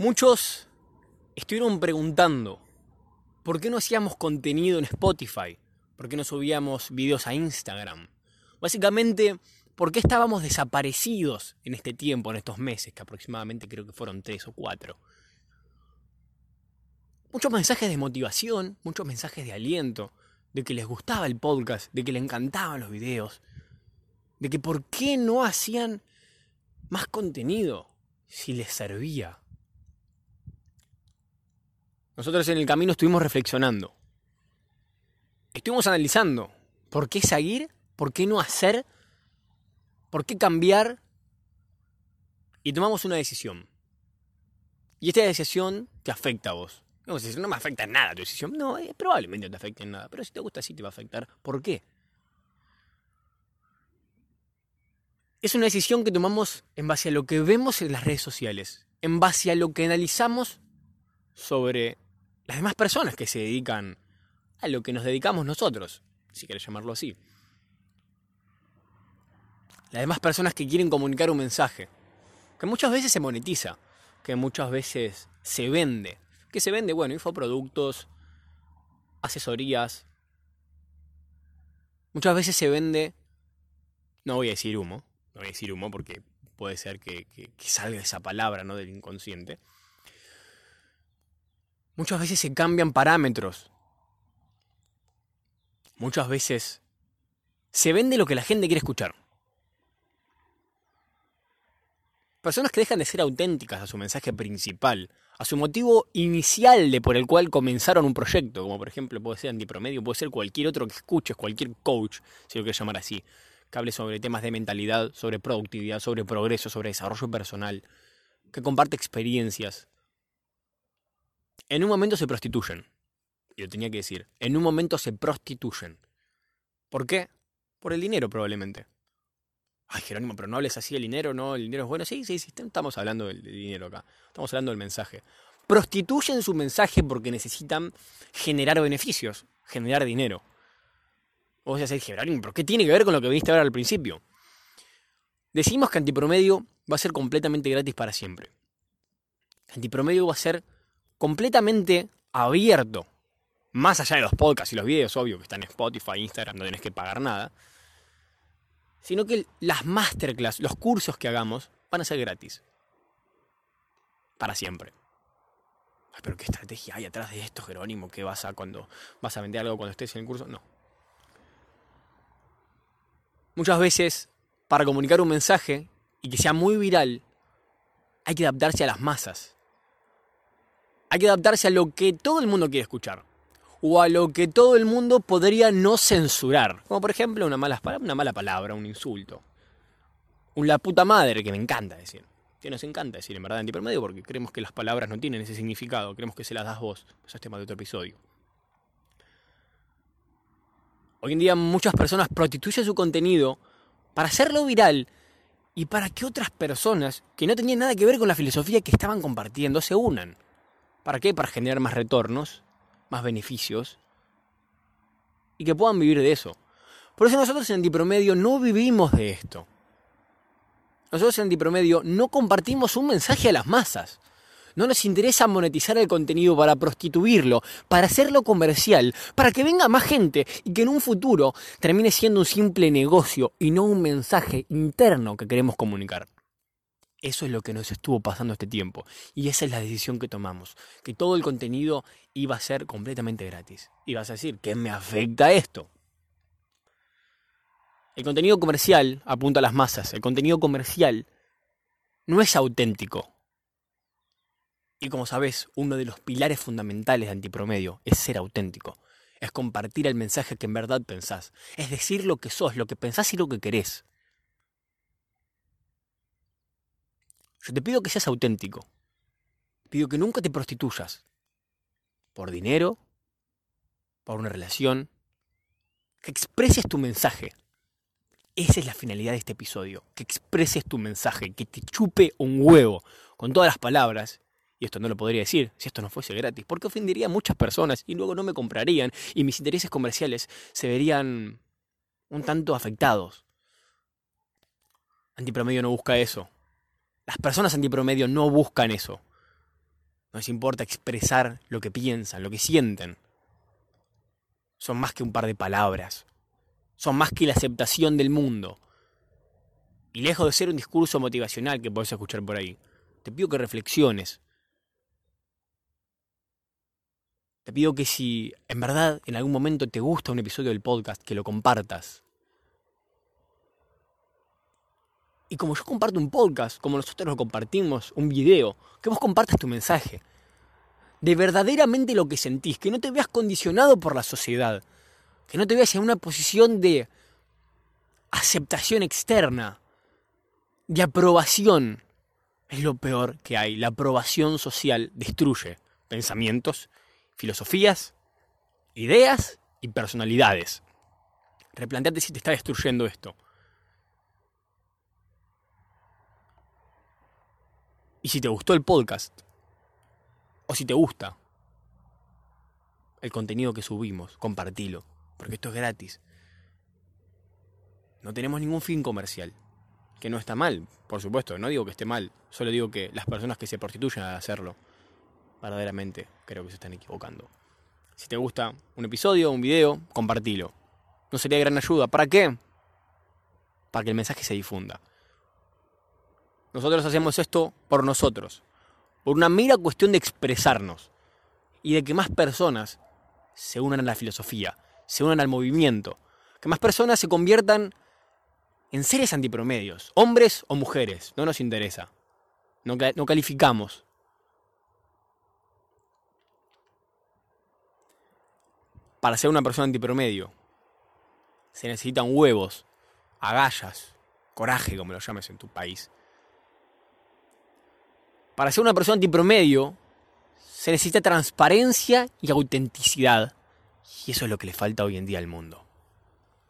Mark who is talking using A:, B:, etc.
A: Muchos estuvieron preguntando por qué no hacíamos contenido en Spotify, por qué no subíamos videos a Instagram. Básicamente, por qué estábamos desaparecidos en este tiempo, en estos meses, que aproximadamente creo que fueron tres o cuatro. Muchos mensajes de motivación, muchos mensajes de aliento, de que les gustaba el podcast, de que les encantaban los videos, de que por qué no hacían más contenido si les servía. Nosotros en el camino estuvimos reflexionando. Estuvimos analizando por qué seguir, por qué no hacer, por qué cambiar. Y tomamos una decisión. Y esta decisión te afecta a vos. No, me afecta en nada tu decisión. No, eh, probablemente no te afecte en nada. Pero si te gusta, sí te va a afectar. ¿Por qué? Es una decisión que tomamos en base a lo que vemos en las redes sociales. En base a lo que analizamos sobre las demás personas que se dedican a lo que nos dedicamos nosotros, si quieres llamarlo así. Las demás personas que quieren comunicar un mensaje, que muchas veces se monetiza, que muchas veces se vende. que se vende? Bueno, infoproductos, asesorías. Muchas veces se vende, no voy a decir humo, no voy a decir humo porque puede ser que, que salga esa palabra ¿no? del inconsciente Muchas veces se cambian parámetros. Muchas veces se vende lo que la gente quiere escuchar. Personas que dejan de ser auténticas a su mensaje principal, a su motivo inicial de por el cual comenzaron un proyecto, como por ejemplo puede ser antipromedio, puede ser cualquier otro que escuches, cualquier coach, si lo quieres llamar así, que hable sobre temas de mentalidad, sobre productividad, sobre progreso, sobre desarrollo personal, que comparte experiencias, en un momento se prostituyen. Y lo tenía que decir. En un momento se prostituyen. ¿Por qué? Por el dinero probablemente. Ay, Jerónimo, pero no hables así del dinero, ¿no? El dinero es bueno. Sí, sí, sí, estamos hablando del, dinero acá. Estamos hablando del mensaje. Prostituyen su mensaje porque necesitan generar beneficios, generar dinero. Vos decir, Jerónimo, ¿pero qué tiene que ver con lo que viniste a ver al principio? Decimos que Antipromedio va a ser completamente gratis para siempre. Antipromedio va a ser completamente abierto. Más allá de los podcasts y los videos, obvio que están en Spotify, Instagram, no tienes que pagar nada. Sino que las masterclass, los cursos que hagamos, van a ser gratis. Para siempre. Ay, pero qué estrategia hay atrás de esto, Jerónimo, ¿qué vas a cuando vas a vender algo cuando estés en el curso? No. Muchas veces, para comunicar un mensaje y que sea muy viral, hay que adaptarse a las masas. Hay que adaptarse a lo que todo el mundo quiere escuchar. O a lo que todo el mundo podría no censurar. Como por ejemplo una mala, mala palabra, un insulto. Un la puta madre, que me encanta decir. Que nos encanta decir en verdad en antipermedio porque creemos que las palabras no tienen ese significado. Creemos que se las das vos. Eso es tema de otro episodio. Hoy en día muchas personas prostituyen su contenido para hacerlo viral y para que otras personas que no tenían nada que ver con la filosofía que estaban compartiendo se unan. ¿Para qué? Para generar más retornos, más beneficios y que puedan vivir de eso. Por eso nosotros en Antipromedio no vivimos de esto. Nosotros en Antipromedio no compartimos un mensaje a las masas. No nos interesa monetizar el contenido para prostituirlo, para hacerlo comercial, para que venga más gente y que en un futuro termine siendo un simple negocio y no un mensaje interno que queremos comunicar. Eso es lo que nos estuvo pasando este tiempo. Y esa es la decisión que tomamos. Que todo el contenido iba a ser completamente gratis. Y vas a decir, ¿qué me afecta esto? El contenido comercial apunta a las masas. El contenido comercial no es auténtico. Y como sabes, uno de los pilares fundamentales de Antipromedio es ser auténtico. Es compartir el mensaje que en verdad pensás. Es decir lo que sos, lo que pensás y lo que querés. Yo te pido que seas auténtico. Pido que nunca te prostituyas. Por dinero, por una relación. Que expreses tu mensaje. Esa es la finalidad de este episodio. Que expreses tu mensaje. Que te chupe un huevo. Con todas las palabras. Y esto no lo podría decir si esto no fuese gratis. Porque ofendería a muchas personas y luego no me comprarían. Y mis intereses comerciales se verían un tanto afectados. Antipromedio no busca eso. Las personas antipromedio no buscan eso. No les importa expresar lo que piensan, lo que sienten. Son más que un par de palabras. Son más que la aceptación del mundo. Y lejos de ser un discurso motivacional que puedes escuchar por ahí, te pido que reflexiones. Te pido que si en verdad en algún momento te gusta un episodio del podcast, que lo compartas. Y como yo comparto un podcast, como nosotros lo compartimos, un video, que vos compartas tu mensaje. De verdaderamente lo que sentís, que no te veas condicionado por la sociedad, que no te veas en una posición de aceptación externa, de aprobación. Es lo peor que hay. La aprobación social destruye pensamientos, filosofías, ideas y personalidades. Replanteate si te está destruyendo esto. Y si te gustó el podcast, o si te gusta el contenido que subimos, compartilo, porque esto es gratis. No tenemos ningún fin comercial, que no está mal, por supuesto, no digo que esté mal, solo digo que las personas que se prostituyen al hacerlo, verdaderamente creo que se están equivocando. Si te gusta un episodio, un video, compartilo. No sería gran ayuda. ¿Para qué? Para que el mensaje se difunda. Nosotros hacemos esto por nosotros, por una mera cuestión de expresarnos y de que más personas se unan a la filosofía, se unan al movimiento, que más personas se conviertan en seres antipromedios, hombres o mujeres, no nos interesa, no, calificamos. Para ser una persona antipromedio se necesitan huevos, agallas, coraje, como lo llames en tu país para ser una persona antipromedio se necesita transparencia y autenticidad. Y eso es lo que le falta hoy en día al mundo.